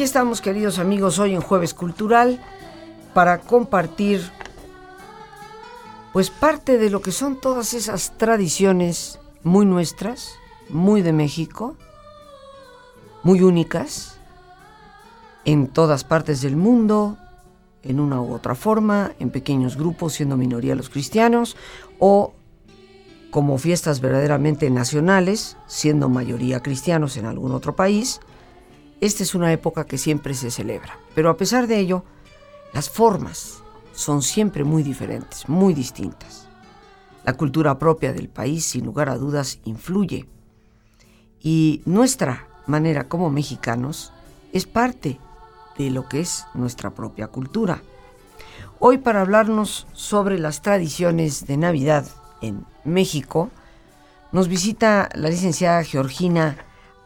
Aquí estamos, queridos amigos, hoy en Jueves Cultural para compartir pues parte de lo que son todas esas tradiciones muy nuestras, muy de México, muy únicas en todas partes del mundo, en una u otra forma, en pequeños grupos, siendo minoría los cristianos, o como fiestas verdaderamente nacionales, siendo mayoría cristianos en algún otro país, esta es una época que siempre se celebra, pero a pesar de ello, las formas son siempre muy diferentes, muy distintas. La cultura propia del país, sin lugar a dudas, influye. Y nuestra manera como mexicanos es parte de lo que es nuestra propia cultura. Hoy para hablarnos sobre las tradiciones de Navidad en México, nos visita la licenciada Georgina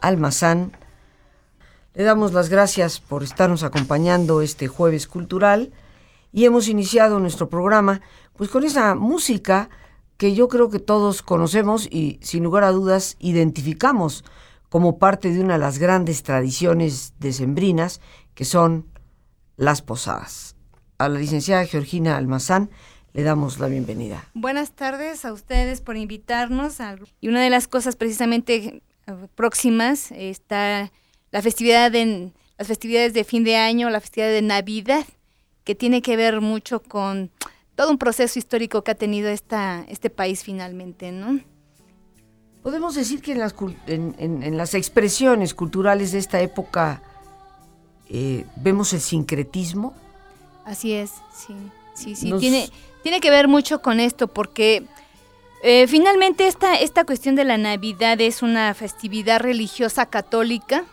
Almazán, le damos las gracias por estarnos acompañando este jueves cultural y hemos iniciado nuestro programa pues con esa música que yo creo que todos conocemos y sin lugar a dudas identificamos como parte de una de las grandes tradiciones decembrinas que son las posadas. A la licenciada Georgina Almazán le damos la bienvenida. Buenas tardes a ustedes por invitarnos. Y una de las cosas precisamente próximas está la festividad de, las festividades de fin de año, la festividad de Navidad, que tiene que ver mucho con todo un proceso histórico que ha tenido esta, este país finalmente, ¿no? Podemos decir que en las, en, las expresiones culturales de esta época eh, vemos el sincretismo. Así es, sí, sí, sí. Tiene, tiene que ver mucho con esto porque eh, finalmente esta, esta cuestión de la Navidad es una festividad religiosa católica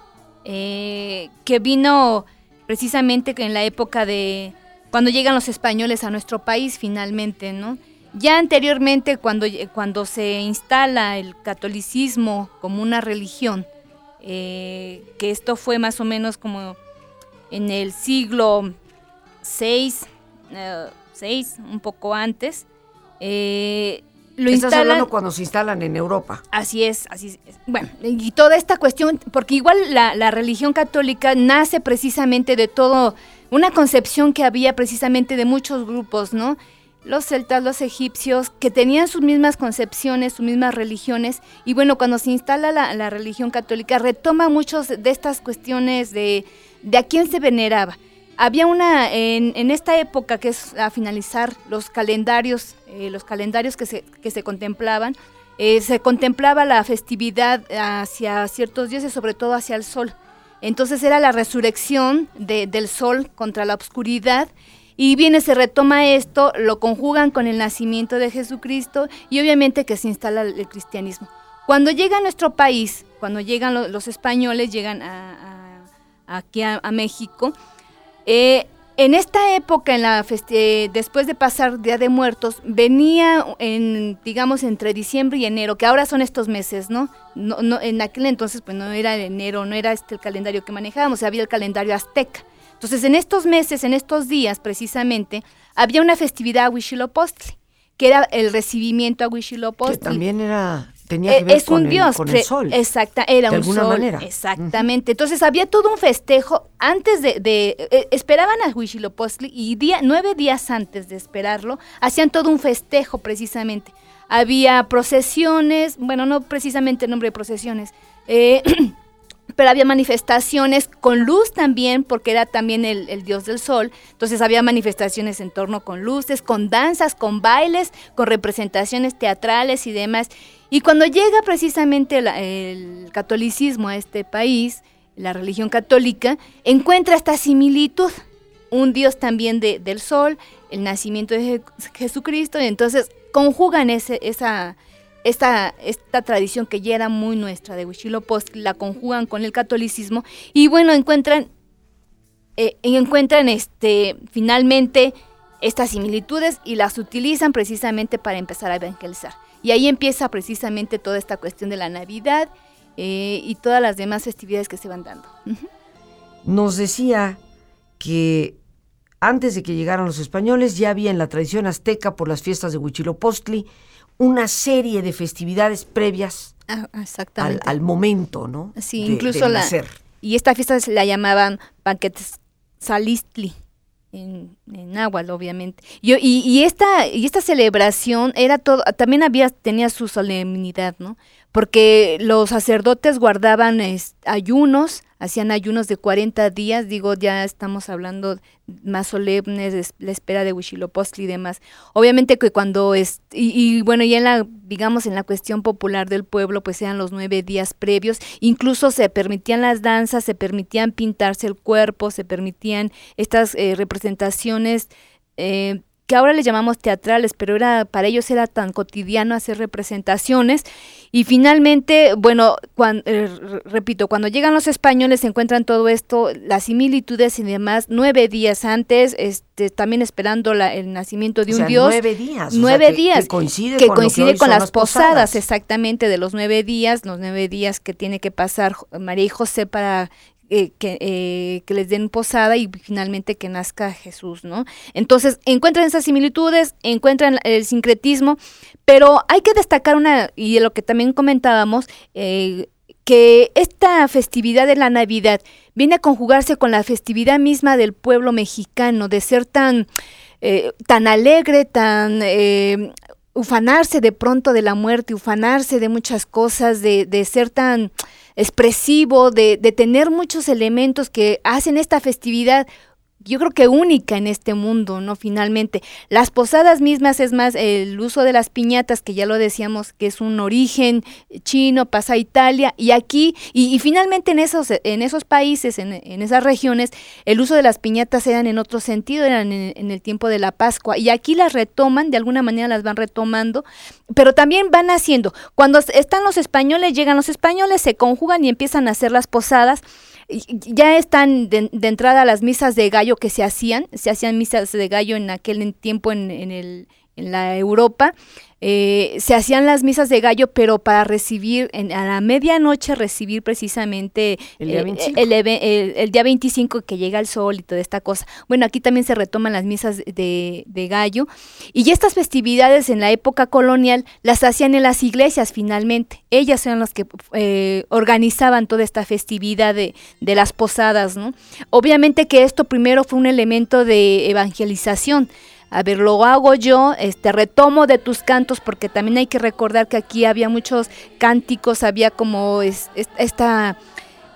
eh, que vino precisamente en la época de cuando llegan los españoles a nuestro país finalmente, ¿no? Ya anteriormente, cuando, cuando se instala el catolicismo como una religión, eh, que esto fue más o menos como en el siglo VI, eh, un poco antes, eh, lo Estás hablando cuando se instalan en Europa. Así es, así es. Bueno, y toda esta cuestión, porque igual la, religión católica nace precisamente de todo, una concepción que había precisamente de muchos grupos, ¿no? Los celtas, los egipcios, que tenían sus mismas concepciones, sus mismas religiones, y bueno, cuando se instala la, religión católica, retoma muchos de estas cuestiones de, de a quién se veneraba. Había una, en, esta época, que es a finalizar los calendarios, eh, los calendarios que se, que se contemplaban, eh, se contemplaba la festividad hacia ciertos dioses, sobre todo hacia el sol. Entonces era la resurrección del sol contra la oscuridad y viene, se retoma esto, lo conjugan con el nacimiento de Jesucristo y obviamente que se instala el, cristianismo. Cuando llega a nuestro país, cuando llegan los españoles, llegan aquí a México, eh, en esta época, en la eh, después de pasar Día de Muertos, venía, en, digamos, entre diciembre y enero, que ahora son estos meses, ¿no? no, no en aquel entonces, pues no era enero, no era este el calendario que manejábamos, había el calendario azteca. Entonces, en estos meses, en estos días precisamente, había una festividad a Huitzilopochtli, que era el recibimiento a Huitzilopochtli. Que también era tenía que eh, ver es con un dios, el sol. Exacta, era de un alguna manera. Exactamente. Entonces había todo un festejo antes de, eh, esperaban a Huitzilopochtli y día, nueve días antes de esperarlo hacían todo un festejo precisamente. Había procesiones, bueno, no precisamente el nombre de procesiones. Eh, pero había manifestaciones con luz también, porque era también el, dios del sol. Entonces había manifestaciones en torno con luces, con danzas, con bailes, con representaciones teatrales y demás. Y cuando llega precisamente el, catolicismo a este país, la religión católica, encuentra esta similitud, un dios también del sol, el nacimiento de Jesucristo, y entonces conjugan ese, esa esta, esta tradición que ya era muy nuestra de Huitzilopochtli, la conjugan con el catolicismo y bueno, encuentran, eh, encuentran este, finalmente estas similitudes y las utilizan precisamente para empezar a evangelizar. Y ahí empieza precisamente toda esta cuestión de la Navidad eh, y todas las demás festividades que se van dando. Nos decía que antes de que llegaran los españoles ya había en la tradición azteca por las fiestas de Huitzilopochtli una serie de festividades previas ah, al, momento, ¿no? Sí, incluso la... Y esta fiesta se la llamaban Banquetes Salistli. En, en obviamente. Y, y, esta, y esta celebración era todo, también había, tenía su solemnidad, ¿no? Porque los sacerdotes guardaban ayunos, hacían ayunos de 40 días, digo, ya estamos hablando más solemnes, la espera de Huitzilopochtli y demás. Obviamente que cuando es, y, bueno, ya en la, digamos, en la cuestión popular del pueblo, pues eran los nueve días previos, incluso se permitían las danzas, se permitían pintarse el cuerpo, se permitían estas eh, representaciones eh, que ahora les llamamos teatrales, pero era para ellos era tan cotidiano hacer representaciones. Y finalmente, bueno, cuando, eh, repito, cuando llegan los españoles se encuentran todo esto, las similitudes y demás, nueve días antes, este, también esperando la, el nacimiento de un dios. Nueve días. Nueve días. Que, coincide con, coincide con las posadas, exactamente, de los nueve días, los nueve días que tiene que pasar María y José para eh, que, eh, que, les den posada y finalmente que nazca Jesús, ¿no? Entonces, encuentran esas similitudes, encuentran el sincretismo, pero hay que destacar una, y de lo que también comentábamos, eh, que esta festividad de la Navidad viene a conjugarse con la festividad misma del pueblo mexicano, de ser tan, tan alegre, tan ufanarse de pronto de la muerte, ufanarse de muchas cosas, de, de ser tan expresivo, de, de tener muchos elementos que hacen esta festividad yo creo que única en este mundo, ¿no? Finalmente, las posadas mismas es más el uso de las piñatas, que ya lo decíamos, que es un origen chino, pasa a Italia, y aquí, y, finalmente en esos, en esos países, en, esas regiones, el uso de las piñatas eran en otro sentido, eran en, el tiempo de la Pascua, y aquí las retoman, de alguna manera las van retomando, pero también van haciendo, cuando están los españoles, llegan los españoles, se conjugan y empiezan a hacer las posadas, ya están de, entrada las misas de gallo que se hacían, se hacían misas de gallo en aquel tiempo en, en, el, en la Europa, eh, se hacían las misas de gallo, pero para recibir, en, a la medianoche recibir precisamente el día, 25. Eh, el, día 25 que llega el sol y toda esta cosa. Bueno, aquí también se retoman las misas de, de gallo. Y estas festividades en la época colonial las hacían en las iglesias finalmente. Ellas eran las que eh, organizaban toda esta festividad de, de las posadas, ¿no? Obviamente que esto primero fue un elemento de evangelización a ver, lo hago yo, este, retomo de tus cantos, porque también hay que recordar que aquí había muchos cánticos, había como esta,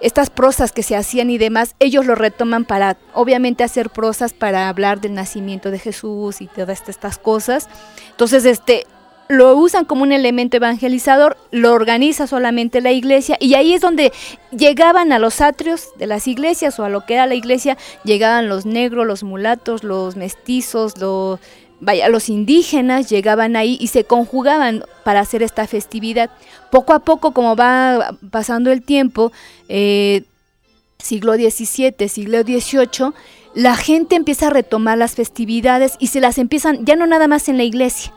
estas prosas que se hacían y demás, ellos lo retoman para, obviamente, hacer prosas para hablar del nacimiento de Jesús y todas estas cosas. Entonces, este, lo usan como un elemento evangelizador, lo organiza solamente la iglesia y ahí es donde llegaban a los atrios de las iglesias o a lo que era la iglesia, llegaban los negros, los mulatos, los mestizos, los, vaya, los indígenas llegaban ahí y se conjugaban para hacer esta festividad. Poco a poco, como va pasando el tiempo, eh, siglo XVII, siglo XVIII, la gente empieza a retomar las festividades y se las empiezan, ya no nada más en la iglesia,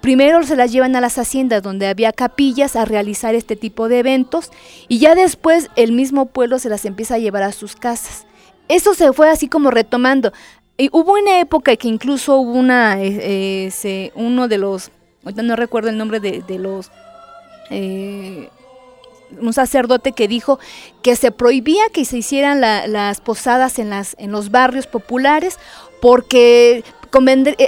primero se las llevan a las haciendas donde había capillas a realizar este tipo de eventos y ya después el mismo pueblo se las empieza a llevar a sus casas. Eso se fue así como retomando. Y hubo una época que incluso hubo una, eh, eh, uno de los, no recuerdo el nombre de, los, eh, un sacerdote que dijo que se prohibía que se hicieran las posadas en, las, en los barrios populares porque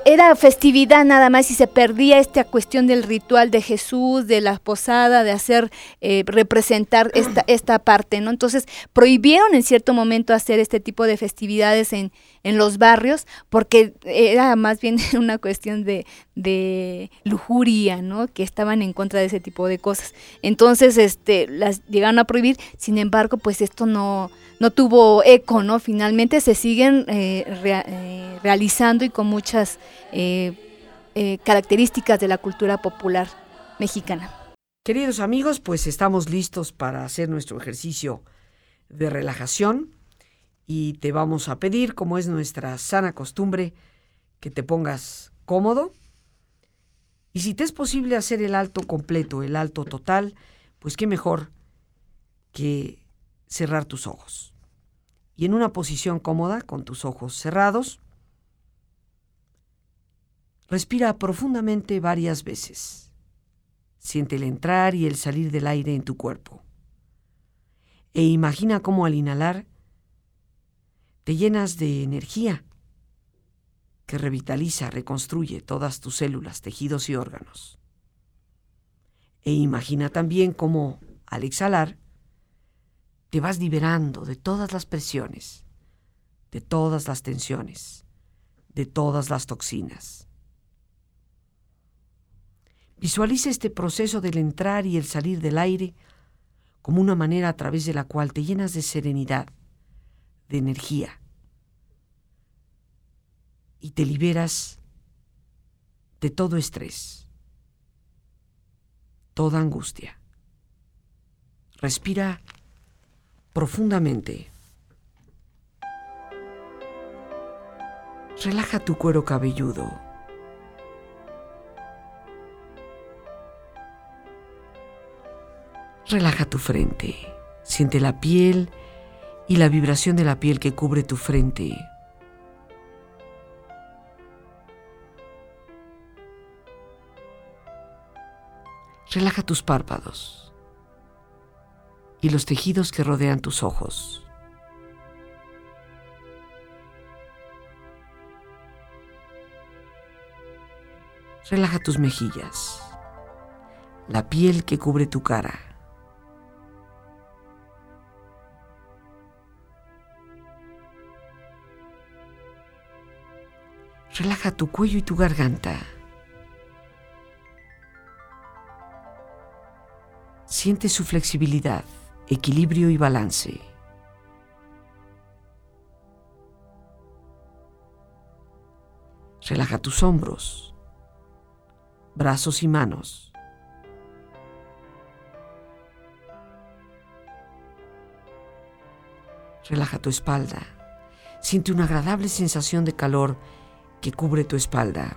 era festividad nada más y se perdía esta cuestión del ritual de Jesús, de la posada, de hacer, eh, representar esta, esta parte, ¿no? Entonces prohibieron en cierto momento hacer este tipo de festividades en, en los barrios porque era más bien una cuestión de, de lujuria, ¿no? Que estaban en contra de ese tipo de cosas. Entonces, este, las llegaron a prohibir, sin embargo, pues esto no, no tuvo eco, ¿no? Finalmente se siguen eh, eh, realizando y con muchas eh, características de la cultura popular mexicana. Queridos amigos, pues estamos listos para hacer nuestro ejercicio de relajación y te vamos a pedir, como es nuestra sana costumbre, que te pongas cómodo. Y si te es posible hacer el alto completo, el alto total, pues qué mejor que cerrar tus ojos. Y en una posición cómoda, con tus ojos cerrados, respira profundamente varias veces. Siente el entrar y el salir del aire en tu cuerpo. E imagina cómo al inhalar te llenas de energía que revitaliza, reconstruye todas tus células, tejidos y órganos. E imagina también cómo al exhalar te vas liberando de todas las presiones, de todas las tensiones, de todas las toxinas. Visualiza este proceso del entrar y el salir del aire como una manera a través de la cual te llenas de serenidad, de energía, y te liberas de todo estrés, toda angustia. Respira profundamente. Relaja tu cuero cabelludo. Relaja tu frente. Siente la piel y la vibración de la piel que cubre tu frente. Relaja tus párpados y los tejidos que rodean tus ojos. Relaja tus mejillas, la piel que cubre tu cara. Relaja tu cuello y tu garganta. Siente su flexibilidad equilibrio y balance. Relaja tus hombros, brazos y manos. Relaja tu espalda. Siente una agradable sensación de calor que cubre tu espalda.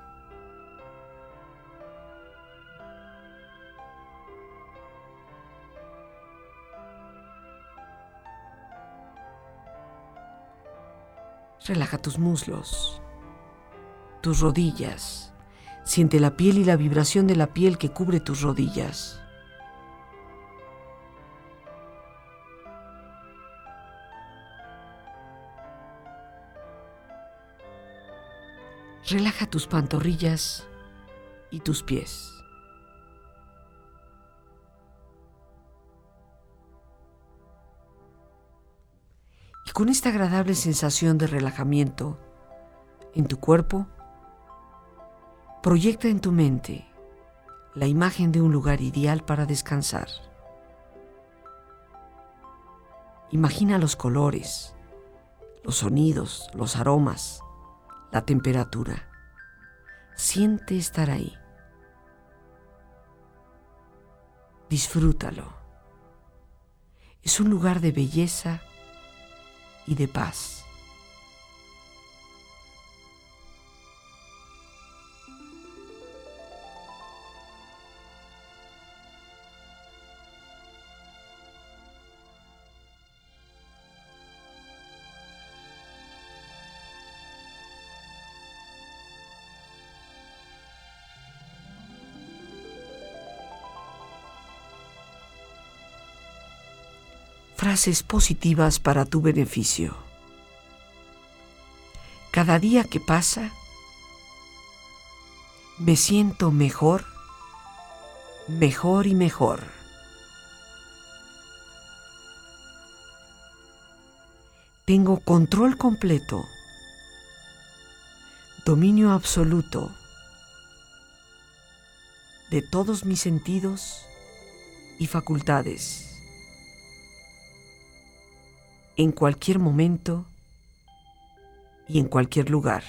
Relaja tus muslos, tus rodillas. Siente la piel y la vibración de la piel que cubre tus rodillas. Relaja tus pantorrillas y tus pies. Con esta agradable sensación de relajamiento en tu cuerpo, proyecta en tu mente la imagen de un lugar ideal para descansar. Imagina los colores, los sonidos, los aromas, la temperatura. Siente estar ahí. Disfrútalo. Es un lugar de belleza y de paz. Positivas para tu beneficio. Cada día que pasa, me siento mejor, mejor y mejor. Tengo control completo, dominio absoluto de todos mis sentidos y facultades. En cualquier momento y en cualquier lugar.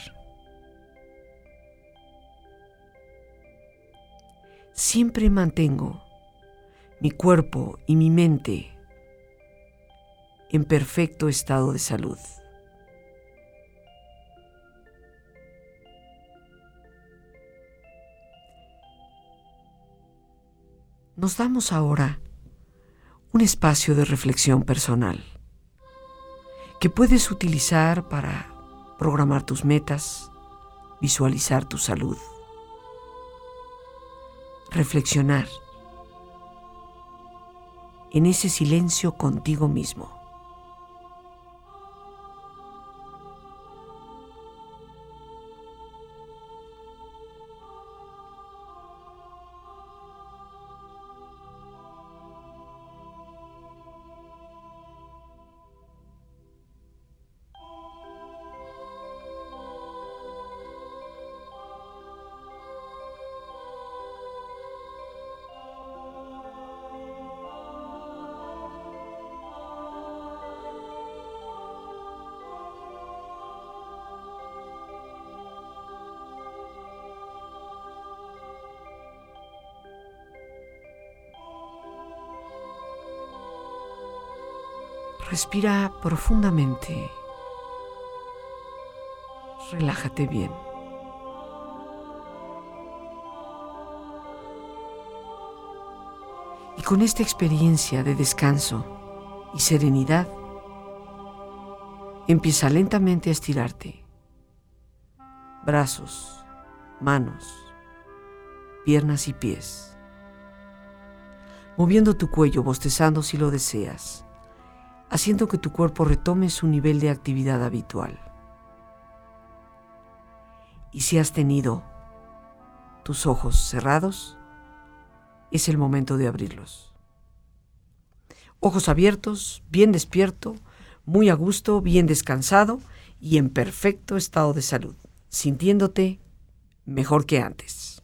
Siempre mantengo mi cuerpo y mi mente en perfecto estado de salud. Nos damos ahora un espacio de reflexión personal que puedes utilizar para programar tus metas, visualizar tu salud, reflexionar en ese silencio contigo mismo. Respira profundamente. Relájate bien. Y con esta experiencia de descanso y serenidad, empieza lentamente a estirarte. Brazos, manos, piernas y pies. Moviendo tu cuello, bostezando si lo deseas haciendo que tu cuerpo retome su nivel de actividad habitual. Y si has tenido tus ojos cerrados, es el momento de abrirlos. Ojos abiertos, bien despierto, muy a gusto, bien descansado y en perfecto estado de salud, sintiéndote mejor que antes.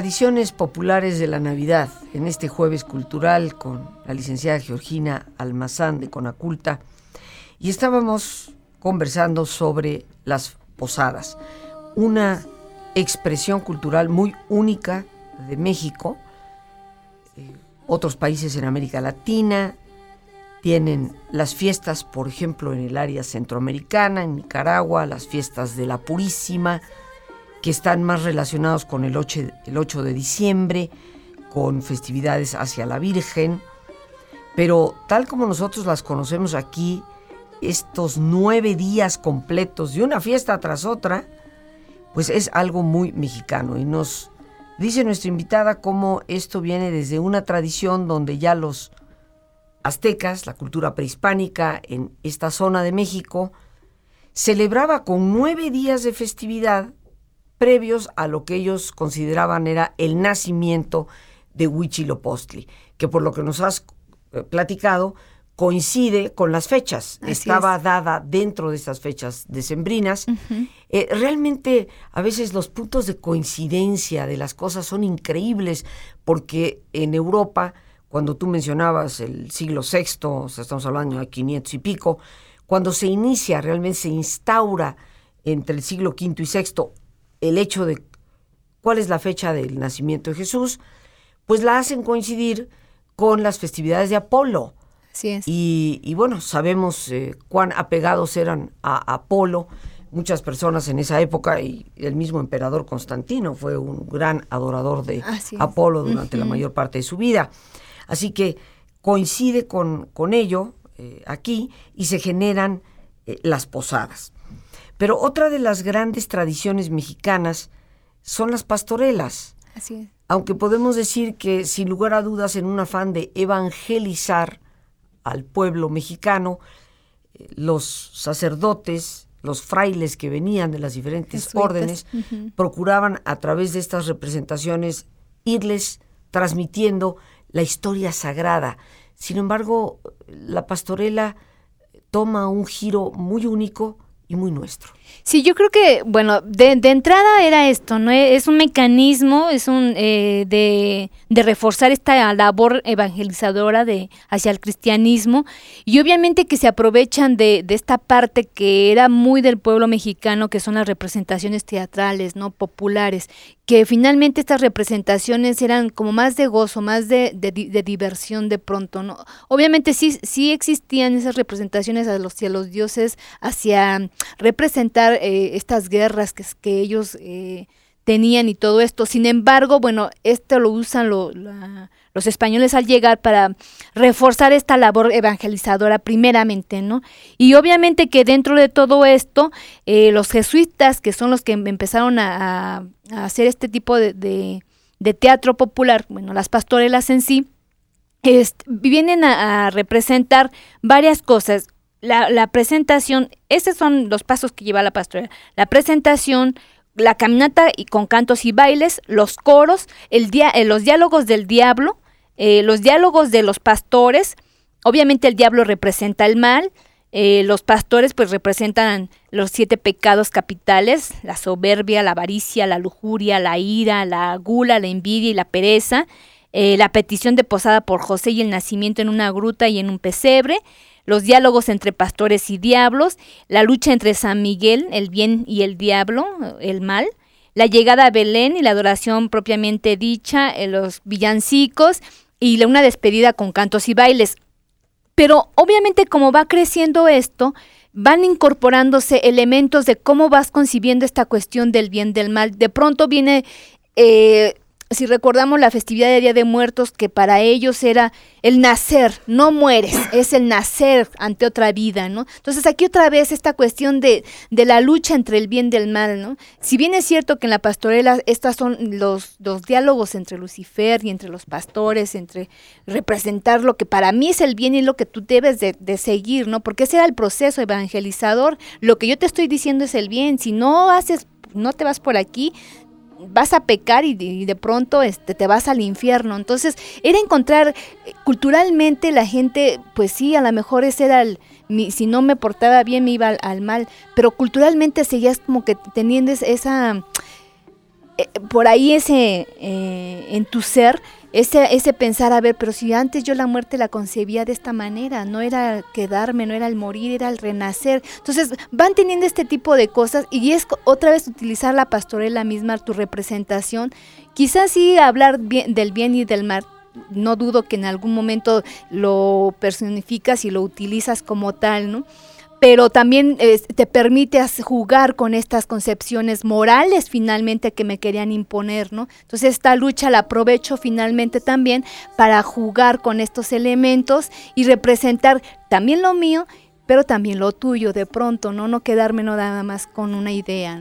Tradiciones populares de la Navidad en este jueves cultural con la licenciada Georgina Almazán de Conaculta y estábamos conversando sobre las posadas, una expresión cultural muy única de México. Eh, otros países en América Latina tienen las fiestas, por ejemplo, en el área centroamericana, en Nicaragua, las fiestas de la Purísima, que están más relacionados con el 8, el 8 de diciembre, con festividades hacia la Virgen, pero tal como nosotros las conocemos aquí, estos nueve días completos de una fiesta tras otra, pues es algo muy mexicano. Y nos dice nuestra invitada cómo esto viene desde una tradición donde ya los aztecas, la cultura prehispánica en esta zona de México, celebraba con nueve días de festividad previos a lo que ellos consideraban era el nacimiento de Huichilopochtli, que por lo que nos has eh, platicado coincide con las fechas, estaba dada dentro de estas fechas decembrinas. Eh, realmente a veces los puntos de coincidencia de las cosas son increíbles porque en Europa cuando tú mencionabas el siglo VI, o sea, estamos hablando de 500 y pico, cuando se inicia, realmente se instaura entre el siglo V y VI el hecho de cuál es la fecha del nacimiento de Jesús, pues la hacen coincidir con las festividades de Apolo. Y, bueno, sabemos eh, cuán apegados eran a Apolo muchas personas en esa época y el mismo emperador Constantino fue un gran adorador de Apolo durante la mayor parte de su vida. Así que coincide con, con ello eh, aquí y se generan eh, las posadas. Pero otra de las grandes tradiciones mexicanas son las pastorelas. Así Aunque podemos decir que sin lugar a dudas en un afán de evangelizar al pueblo mexicano, eh, los sacerdotes, los frailes que venían de las diferentes órdenes, procuraban a través de estas representaciones irles transmitiendo la historia sagrada. Sin embargo, la pastorela toma un giro muy único y muy nuestro. Sí, yo creo que, bueno, de, entrada era esto, ¿no? Es un mecanismo, es un eh, de, de, reforzar esta labor evangelizadora de hacia el cristianismo y obviamente que se aprovechan de, de, esta parte que era muy del pueblo mexicano, que son las representaciones teatrales, ¿no? Populares, que finalmente estas representaciones eran como más de gozo, más de, de, diversión de pronto, ¿no? Obviamente sí, sí existían esas representaciones a los, hacia los dioses, hacia representar eh, estas guerras que, ellos eh, tenían y todo esto. Sin embargo, bueno, esto lo usan los españoles al llegar para reforzar esta labor evangelizadora primeramente, ¿no? Y obviamente que dentro de todo esto, eh, los jesuitas, que son los que empezaron a hacer este tipo de, teatro popular, bueno, las pastorelas en sí, vienen a, representar varias cosas. La, presentación, esos son los pasos que lleva la pastorela. La presentación, la caminata y con cantos y bailes, los coros, el dia, eh, los diálogos del diablo, eh, los diálogos de los pastores. Obviamente el diablo representa el mal, eh, los pastores pues representan los siete pecados capitales, la soberbia, la avaricia, la lujuria, la ira, la gula, la envidia y la pereza, eh, la petición de posada por José y el nacimiento en una gruta y en un pesebre, los diálogos entre pastores y diablos, la lucha entre San Miguel, el bien y el diablo, el mal, la llegada a Belén y la adoración propiamente dicha, los villancicos y una despedida con cantos y bailes. Pero obviamente como va creciendo esto, van incorporándose elementos de cómo vas concibiendo esta cuestión del bien, del mal. De pronto viene eh, si recordamos la festividad de Día de Muertos, que para ellos era el nacer, no mueres, es el nacer ante otra vida, ¿no? Entonces aquí otra vez esta cuestión de, de la lucha entre el bien y el mal, ¿no? Si bien es cierto que en la pastorela estos son los, los diálogos entre Lucifer y entre los pastores, entre representar lo que para mí es el bien y lo que tú debes de, de seguir, ¿no? Porque ese era el proceso evangelizador, lo que yo te estoy diciendo es el bien, si no haces no te vas por aquí, vas a pecar y, de pronto este, te vas al infierno. Entonces, era encontrar eh, culturalmente la gente, pues sí, a lo mejor ese era el, si no me portaba bien me iba al, mal, pero culturalmente seguías como que teniendo esa, eh, por ahí ese, eh, en tu ser, ese, ese pensar, a ver, pero si antes yo la muerte la concebía de esta manera, no era quedarme, no era el morir, era el renacer. Entonces van teniendo este tipo de cosas y es otra vez utilizar la pastorela misma, tu representación. Quizás sí hablar bien, del bien y del mal, no dudo que en algún momento lo personificas y lo utilizas como tal, ¿no? Pero también te permite jugar con estas concepciones morales finalmente que me querían imponer, ¿no? Entonces esta lucha la aprovecho finalmente también para jugar con estos elementos y representar también lo mío, pero también lo tuyo de pronto, ¿no? No quedarme nada más con una idea.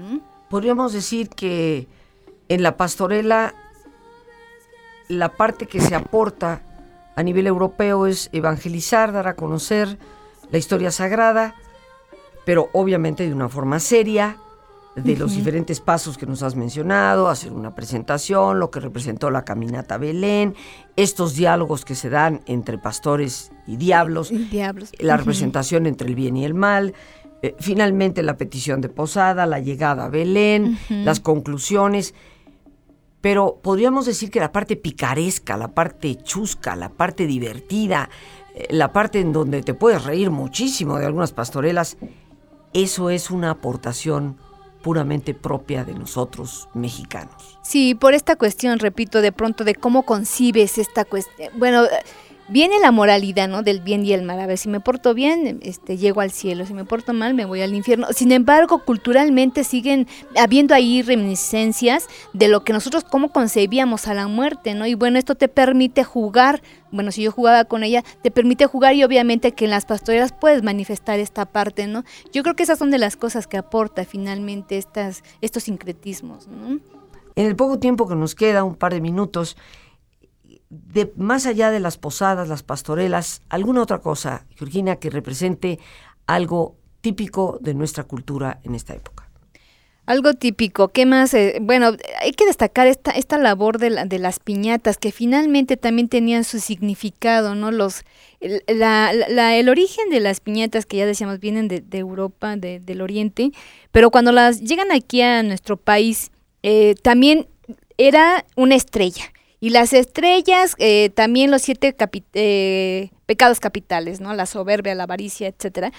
Podríamos decir que en la pastorela la parte que se aporta a nivel europeo es evangelizar, dar a conocer la historia sagrada, pero obviamente de una forma seria, de los diferentes pasos que nos has mencionado, hacer una presentación, lo que representó la caminata Belén, estos diálogos que se dan entre pastores y diablos, la representación entre el bien y el mal, eh, finalmente la petición de posada, la llegada a Belén, las conclusiones. pero podríamos decir que la parte picaresca, la parte chusca, la parte divertida, eh, la parte en donde te puedes reír muchísimo de algunas pastorelas, eso es una aportación puramente propia de nosotros mexicanos. Sí, por esta cuestión, repito, de pronto de cómo concibes esta cuestión. Bueno, viene la moralidad, ¿no? Del bien y el mal. A ver, si me porto bien, este, llego al cielo. Si me porto mal, me voy al infierno. Sin embargo, culturalmente siguen habiendo ahí reminiscencias de lo que nosotros cómo concebíamos a la muerte, ¿no? Y bueno, esto te permite jugar. Bueno, si yo jugaba con ella, te permite jugar y obviamente que en las pastorelas puedes manifestar esta parte, ¿no? Yo creo que esas son de las cosas que aporta finalmente estas, estos sincretismos, ¿no? En el poco tiempo que nos queda, un par de minutos, de más allá de las posadas, las pastorelas, alguna otra cosa, Georgina, que represente algo típico de nuestra cultura en esta época. Algo típico, ¿qué más? Eh, bueno, hay que destacar esta, labor de, la, de, las piñatas, que finalmente también tenían su significado, ¿no? Los, el origen de las piñatas, que ya decíamos, vienen de, de Europa, de, del Oriente, pero cuando las llegan aquí a nuestro país, eh, también era una estrella. Y las estrellas, eh, también los siete eh, pecados capitales, ¿no? La soberbia, la avaricia, etcétera.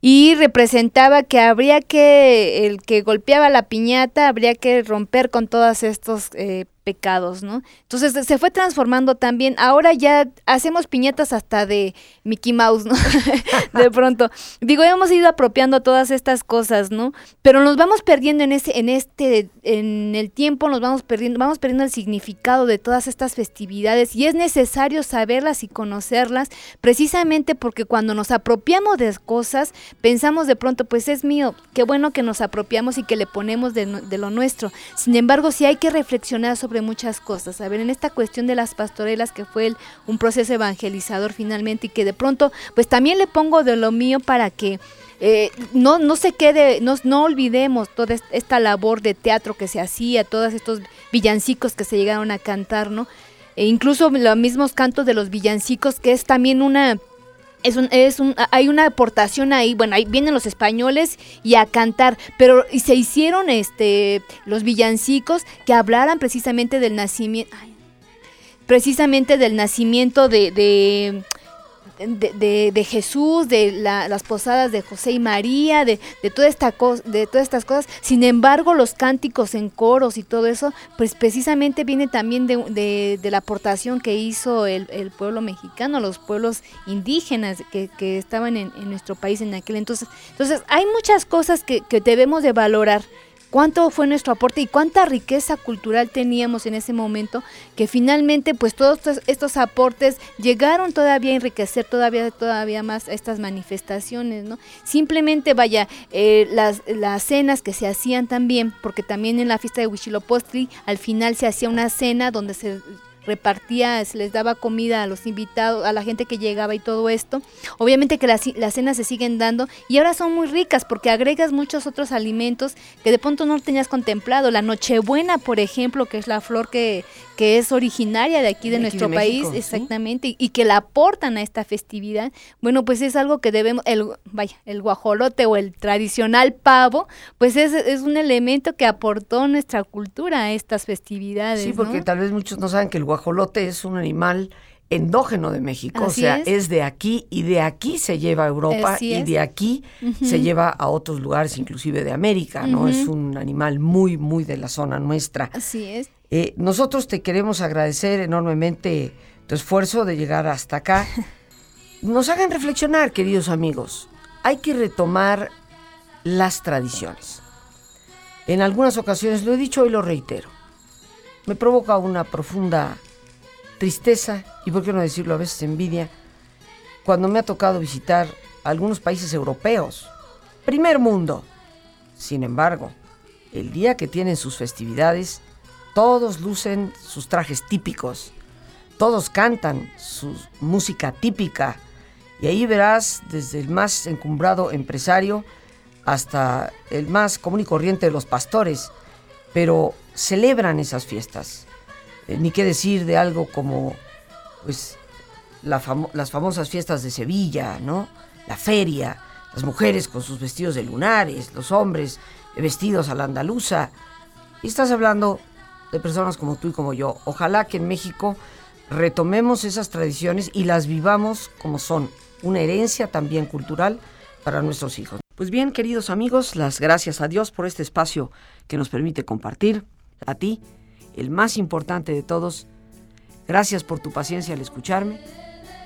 Y representaba que habría que, el que golpeaba la piñata, habría que romper con todos estos eh, pecados, ¿no? Entonces se fue transformando también. Ahora ya hacemos piñatas hasta de Mickey Mouse, ¿no? de pronto. Digo, hemos ido apropiando todas estas cosas, ¿no? Pero nos vamos perdiendo en ese, en este, en el tiempo, nos vamos perdiendo, vamos perdiendo el significado de todas estas festividades y es necesario saberlas y conocerlas, precisamente porque cuando nos apropiamos de cosas, pensamos de pronto, pues es mío, qué bueno que nos apropiamos y que le ponemos de, lo nuestro. Sin embargo, sí hay que reflexionar sobre muchas cosas. A ver, en esta cuestión de las pastorelas, que fue un proceso evangelizador finalmente, y que de pronto, pues también le pongo de lo mío para que eh, no, no se quede, no, no olvidemos toda esta labor de teatro que se hacía, todos estos villancicos que se llegaron a cantar, ¿no? E incluso los mismos cantos de los villancicos, que es también una es un, es un, hay una aportación ahí, bueno, ahí vienen los españoles y a cantar, pero se hicieron este los villancicos que hablaran precisamente del nacimiento, precisamente del nacimiento de de, de, Jesús, de las posadas de José y María, de, de, toda esta de todas estas cosas. Sin embargo, los cánticos en coros y todo eso, pues precisamente viene también de, la aportación que hizo el, el, pueblo mexicano, los pueblos indígenas que, que estaban en, en, nuestro país en aquel entonces. Entonces, hay muchas cosas que, que debemos de valorar cuánto fue nuestro aporte y cuánta riqueza cultural teníamos en ese momento, que finalmente pues todos estos, aportes llegaron todavía a enriquecer todavía, todavía más estas manifestaciones, ¿no? Simplemente vaya, eh, las, las cenas que se hacían también, porque también en la fiesta de Huichilopostli al final se hacía una cena donde se repartía, se les daba comida a los invitados, a la gente que llegaba y todo esto. Obviamente que las, cenas se siguen dando y ahora son muy ricas porque agregas muchos otros alimentos que de pronto no tenías contemplado. La Nochebuena, por ejemplo, que es la flor que, que es originaria de aquí de, nuestro país, exactamente, y, que la aportan a esta festividad. Bueno, pues es algo que debemos, el, vaya, el guajolote o el tradicional pavo, pues es, es un elemento que aportó nuestra cultura a estas festividades. Sí, porque tal vez muchos no saben que el guajolote es un animal endógeno de México, o sea, es. de aquí y de aquí se lleva a Europa y de aquí se lleva a otros lugares, inclusive de América, ¿no? Es un animal muy, muy de la zona nuestra. Así es. Eh, nosotros te queremos agradecer enormemente tu esfuerzo de llegar hasta acá. Nos hagan reflexionar, queridos amigos. Hay que retomar las tradiciones. En algunas ocasiones lo he dicho y lo reitero. Me provoca una profunda tristeza y, por qué no decirlo, a veces envidia, cuando me ha tocado visitar algunos países europeos. Primer mundo. Sin embargo, el día que tienen sus festividades, todos lucen sus trajes típicos, todos cantan su música típica, y ahí verás desde el más encumbrado empresario hasta el más común y corriente de los pastores, pero celebran esas fiestas. Eh, ni qué decir de algo como pues las famosas fiestas de Sevilla, ¿no? La feria, las mujeres con sus vestidos de lunares, los hombres vestidos a la andaluza. Y estás hablando de personas como tú y como yo. Ojalá que en México retomemos esas tradiciones y las vivamos como son, una herencia también cultural para nuestros hijos. Pues bien, queridos amigos, las gracias a Dios por este espacio que nos permite compartir. A ti, el más importante de todos, gracias por tu paciencia al escucharme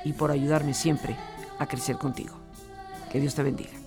y por ayudarme siempre a crecer contigo. Que Dios te bendiga.